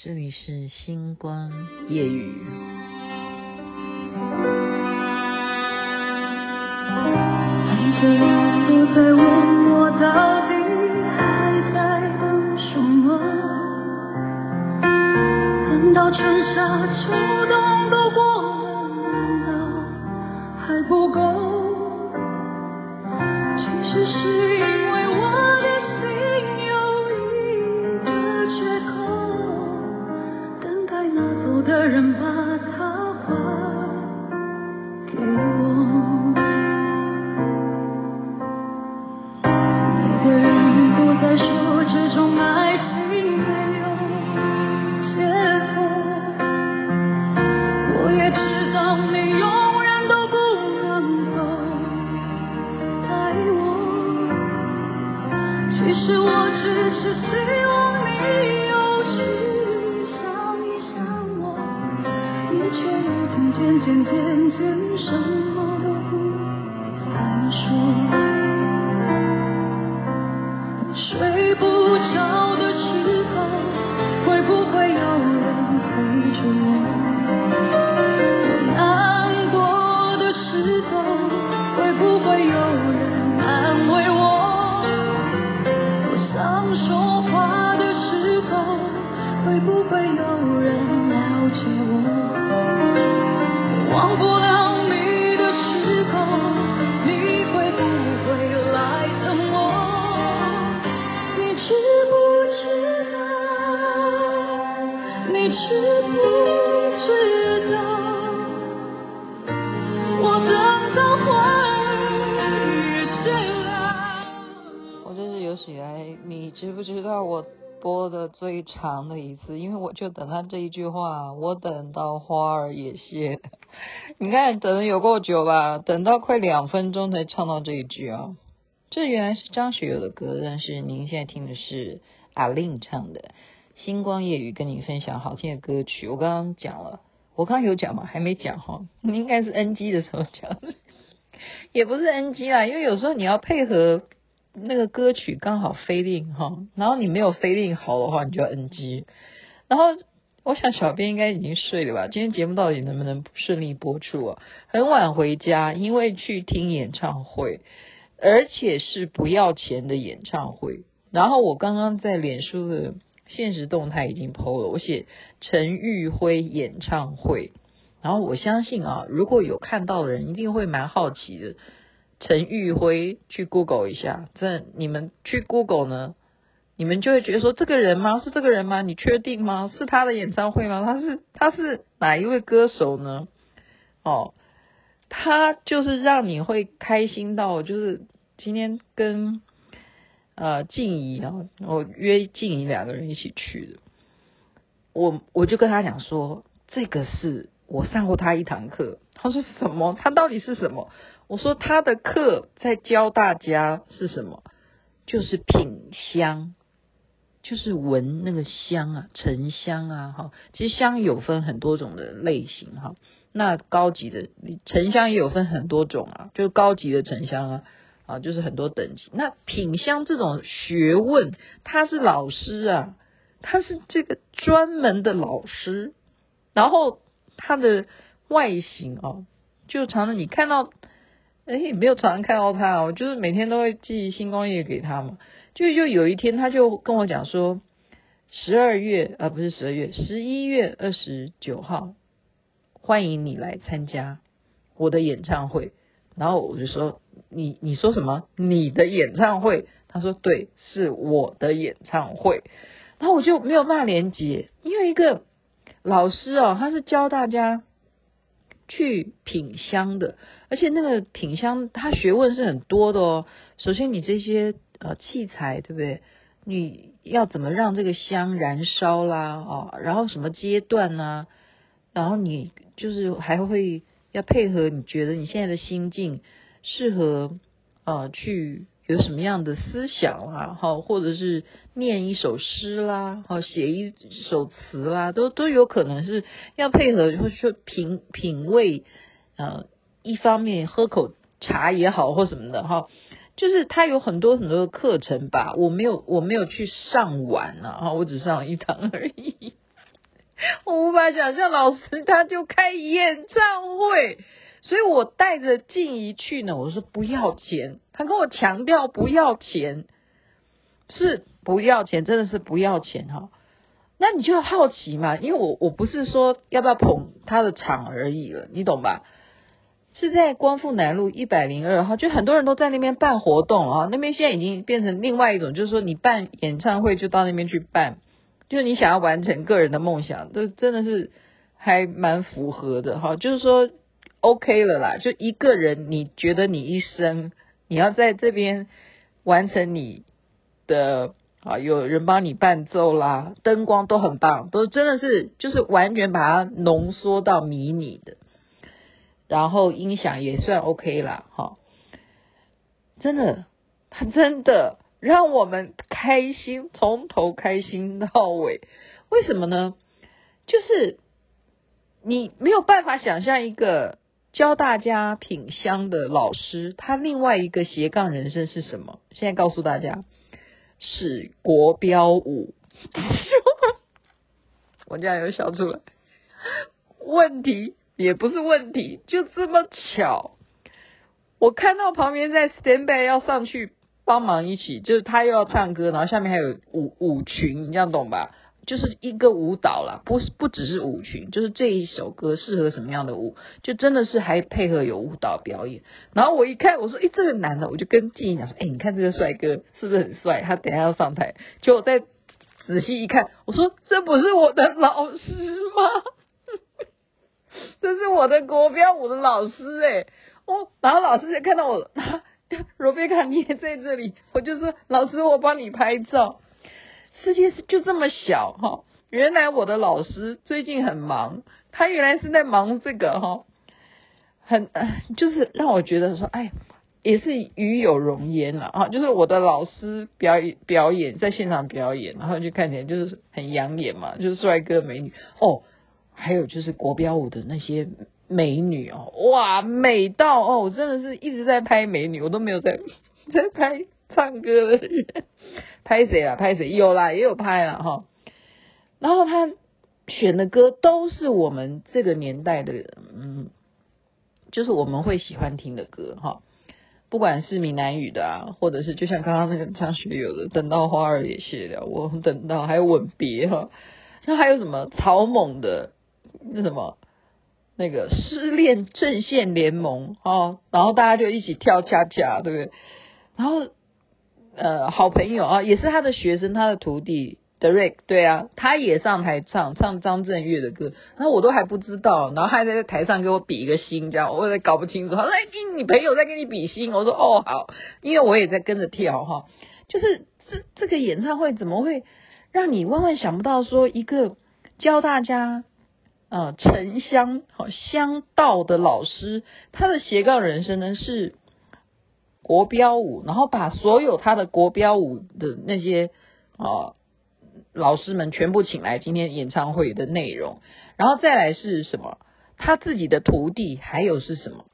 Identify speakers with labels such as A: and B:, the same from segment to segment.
A: 这里是星光夜语。
B: 每个人都在问我到底还在等什么？等到春夏秋希望你有时想一想我你却已经渐渐渐渐什么都不再说睡不着的时候会不会有人陪着我难过的时候会不会有人安慰我我想说会不会有人了解我？忘不了你的时候，你会不会来等我？你知不知道？你知不知道？我等到花儿也谢了。
A: 我这是有史以来，你知不知道我播的最长的一次？因为我就等他这一句话，我等到花儿也谢。你看等的有够久吧？等到快两分钟才唱到这一句啊！这原来是张学友的歌，但是您现在听的是阿令唱的《星光夜雨》，跟你分享好听的歌曲。我刚刚讲了，我刚刚有讲吗？还没讲哈，你应该是 NG 的时候讲的，也不是 NG 啦，因为有时候你要配合。那个歌曲刚好 fade in 哈，然后你没有 fade in 好的话，你就要 NG。然后我想小编应该已经睡了吧？今天节目到底能不能顺利播出啊？很晚回家，因为去听演唱会，而且是不要钱的演唱会。然后我刚刚在脸书的现实动态已经 po 了，我写陈玉辉演唱会。然后我相信啊，如果有看到的人，一定会蛮好奇的。陈玉辉去 Google 一下，这你们去 Google 呢，你们就会觉得说，这个人吗？是这个人吗？你确定吗？是他的演唱会吗？他是他是哪一位歌手呢？哦，他就是让你会开心到，就是今天跟呃静怡啊，我约静怡两个人一起去的，我我就跟他讲说，这个是我上过他一堂课，他说什么？他到底是什么？我说他的课在教大家是什么？就是品香，就是闻那个香啊，沉香啊，哈。其实香有分很多种的类型哈。那高级的沉香也有分很多种啊，就是高级的沉香啊，啊，就是很多等级。那品香这种学问，他是老师啊，他是这个专门的老师。然后他的外形啊，就常常你看到。哎，没有常常看到他，我就是每天都会寄星光夜给他嘛。就就有一天，他就跟我讲说，十二月啊，不是十二月，十一月二十九号，欢迎你来参加我的演唱会。然后我就说，你你说什么？你的演唱会？他说对，是我的演唱会。然后我就没有办法连接，因为一个老师哦，他是教大家。去品香的，而且那个品香，它学问是很多的哦。首先，你这些呃器材，对不对？你要怎么让这个香燃烧啦？哦，然后什么阶段呢？然后你就是还会要配合，你觉得你现在的心境适合呃去。有什么样的思想啊，好，或者是念一首诗啦，好，写一首词啦，都都有可能是要配合，或者说品品味，呃，一方面喝口茶也好，或什么的哈，就是他有很多很多的课程吧，我没有我没有去上完啊，哈，我只上了一堂而已，我无法想象老师他就开演唱会，所以我带着静怡去呢。我说不要钱，他跟我强调不要钱，是不要钱，真的是不要钱哈。那你就好奇嘛，因为我我不是说要不要捧他的场而已了，你懂吧？是在光复南路一百零二号，就很多人都在那边办活动啊，那边现在已经变成另外一种，就是说你办演唱会就到那边去办。就是你想要完成个人的梦想，这真的是还蛮符合的哈。就是说，OK 了啦。就一个人，你觉得你一生你要在这边完成你的啊，有人帮你伴奏啦，灯光都很棒，都真的是就是完全把它浓缩到迷你的，然后音响也算 OK 啦，哈。真的，他真的。让我们开心，从头开心到尾。为什么呢？就是你没有办法想象一个教大家品香的老师，他另外一个斜杠人生是什么？现在告诉大家，是国标舞。我这样有笑出来。问题也不是问题，就这么巧，我看到旁边在 stand by 要上去。帮忙一起，就是他又要唱歌，然后下面还有舞舞群，你这样懂吧？就是一个舞蹈啦，不是不只是舞群，就是这一首歌适合什么样的舞，就真的是还配合有舞蹈表演。然后我一看，我说：“诶，这个男的。”我就跟静怡讲说：“诶，你看这个帅哥是不是很帅？他等下要上台。”结果我再仔细一看，我说：“这不是我的老师吗？这是我的国标舞的老师诶。哦，然后老师就看到我。罗贝卡，你也在这里，我就说老师，我帮你拍照。世界是就这么小哈，原来我的老师最近很忙，他原来是在忙这个哈，很就是让我觉得说，哎，也是与有荣焉了啊，就是我的老师表演表演在现场表演，然后就看起来就是很养眼嘛，就是帅哥美女。哦，还有就是国标舞的那些。美女哦，哇，美到哦，我真的是一直在拍美女，我都没有在 在拍唱歌的人，拍谁啊？拍谁？有啦，也有拍啦哈。然后他选的歌都是我们这个年代的，嗯，就是我们会喜欢听的歌哈。不管是闽南语的啊，或者是就像刚刚那个张学友的《等到花儿也谢了》，我等到还有吻别哈。那还有什么草蜢的那什么？那个失恋阵线联盟哦，然后大家就一起跳恰恰，对不对？然后呃，好朋友啊，也是他的学生，他的徒弟 Derek，对啊，他也上台唱唱张震岳的歌，然后我都还不知道，然后还在台上给我比一个心，这样我也搞不清楚。他说：“哎，你朋友在跟你比心。”我说：“哦，好，因为我也在跟着跳哈。”就是这这个演唱会怎么会让你万万想不到说一个教大家。呃，沉香好香道的老师，他的斜杠人生呢是国标舞，然后把所有他的国标舞的那些啊老师们全部请来今天演唱会的内容，然后再来是什么？他自己的徒弟，还有是什么？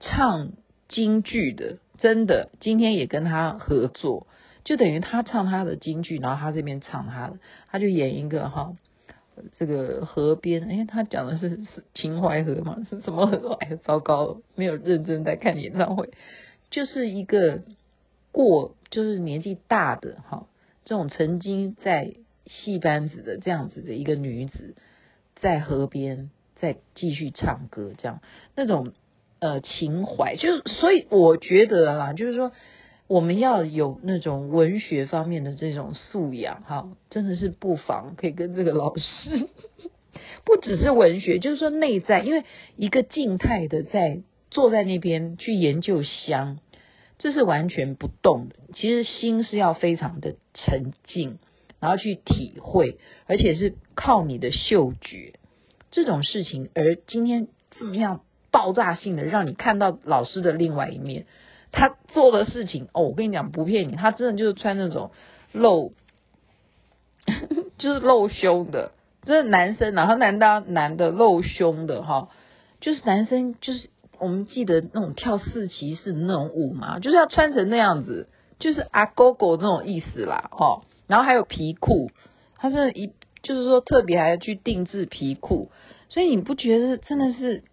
A: 唱京剧的，真的，今天也跟他合作，就等于他唱他的京剧，然后他这边唱他的，他就演一个哈。这个河边，哎，他讲的是是秦淮河吗？是什么河？哎，糟糕，没有认真在看演唱会，就是一个过，就是年纪大的哈，这种曾经在戏班子的这样子的一个女子，在河边再继续唱歌，这样那种呃情怀，就是所以我觉得啊，就是说。我们要有那种文学方面的这种素养，哈，真的是不妨可以跟这个老师，不只是文学，就是说内在，因为一个静态的在坐在那边去研究香，这是完全不动的。其实心是要非常的沉静，然后去体会，而且是靠你的嗅觉这种事情。而今天怎么样爆炸性的让你看到老师的另外一面？他做的事情哦，我跟你讲不骗你，他真的就是穿那种露，就是露胸的，就是男生，然后男的男的露胸的哈，就是男生就是我们记得那种跳四骑士那种舞嘛，就是要穿成那样子，就是阿狗狗那种意思啦哈，然后还有皮裤，他是一就是说特别还要去定制皮裤，所以你不觉得真的是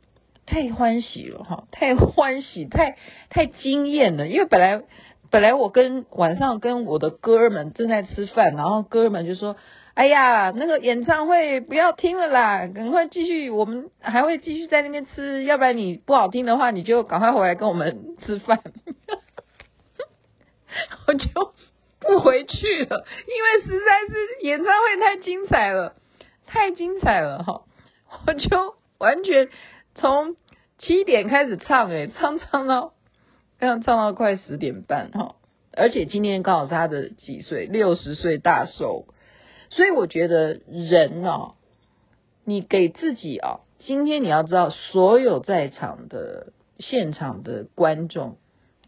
A: 太欢喜了哈？太欢喜，太太惊艳了。因为本来本来我跟晚上跟我的哥们正在吃饭，然后哥们就说：“哎呀，那个演唱会不要听了啦，赶快继续，我们还会继续在那边吃，要不然你不好听的话，你就赶快回来跟我们吃饭。”我就。不回去了，因为实在是演唱会太精彩了，太精彩了哈！我就完全从七点开始唱，诶，唱唱到，刚唱到快十点半哈！而且今天刚好是他的几岁，六十岁大寿，所以我觉得人哦，你给自己啊，今天你要知道，所有在场的现场的观众，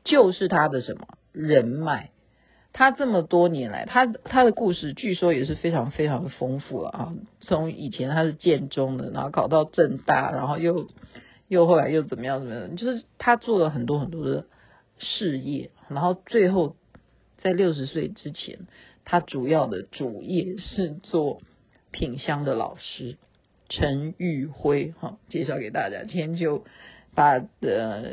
A: 就是他的什么人脉。他这么多年来，他他的故事据说也是非常非常的丰富了啊！从以前他是建中的，然后考到正大，然后又又后来又怎么样怎么样，就是他做了很多很多的事业，然后最后在六十岁之前，他主要的主业是做品香的老师陈玉辉哈，介绍给大家。今天就把呃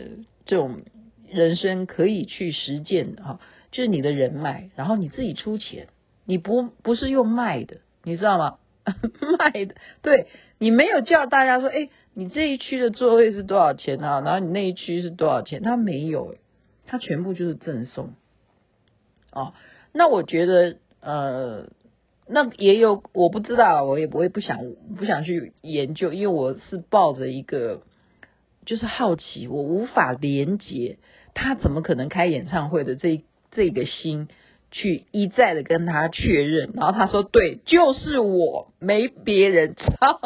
A: 这种人生可以去实践的哈。就是你的人脉，然后你自己出钱，你不不是用卖的，你知道吗？卖的，对，你没有叫大家说，哎，你这一区的座位是多少钱啊？然后你那一区是多少钱？他没有，他全部就是赠送。哦，那我觉得，呃，那也有，我不知道，我也不会不想不想去研究，因为我是抱着一个就是好奇，我无法连接他怎么可能开演唱会的这。这个心去一再的跟他确认，然后他说：“对，就是我，没别人唱，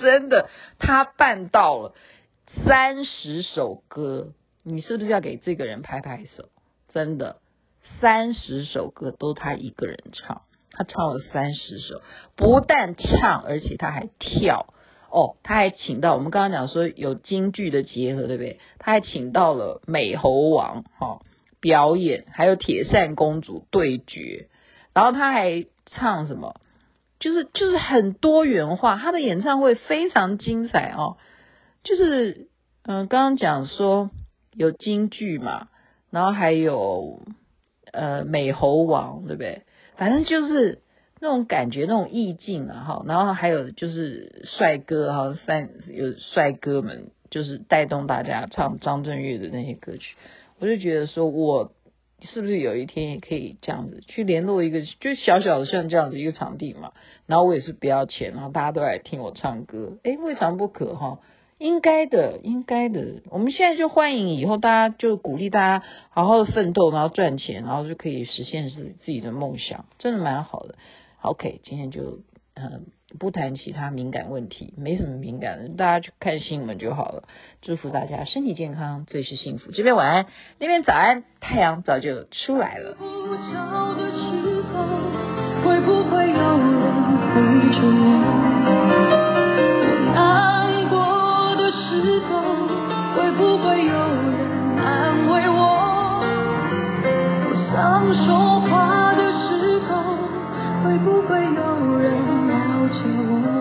A: 真的，他办到了三十首歌，你是不是要给这个人拍拍手？真的，三十首歌都他一个人唱，他唱了三十首，不但唱，而且他还跳哦，他还请到我们刚刚讲说有京剧的结合，对不对？他还请到了美猴王，哈、哦。”表演还有铁扇公主对决，然后他还唱什么？就是就是很多元化，他的演唱会非常精彩哦。就是嗯，刚刚讲说有京剧嘛，然后还有呃美猴王，对不对？反正就是那种感觉，那种意境啊哈。然后还有就是帅哥哈，三有帅哥们就是带动大家唱张震岳的那些歌曲。我就觉得说，我是不是有一天也可以这样子去联络一个，就小小的像这样子一个场地嘛？然后我也是不要钱，然后大家都来听我唱歌，诶，未尝不可哈，应该的，应该的。我们现在就欢迎以后大家就鼓励大家好好的奋斗，然后赚钱，然后就可以实现自自己的梦想，真的蛮好的。OK，今天就嗯。不谈其他敏感问题，没什么敏感的，大家去看新闻就好了。祝福大家身体健康，最是幸福。这边晚安，那边早安，太阳早就出来了。会不会有人陪着我？会不会有人安慰我？我想说话的时候，会不会有人了解？我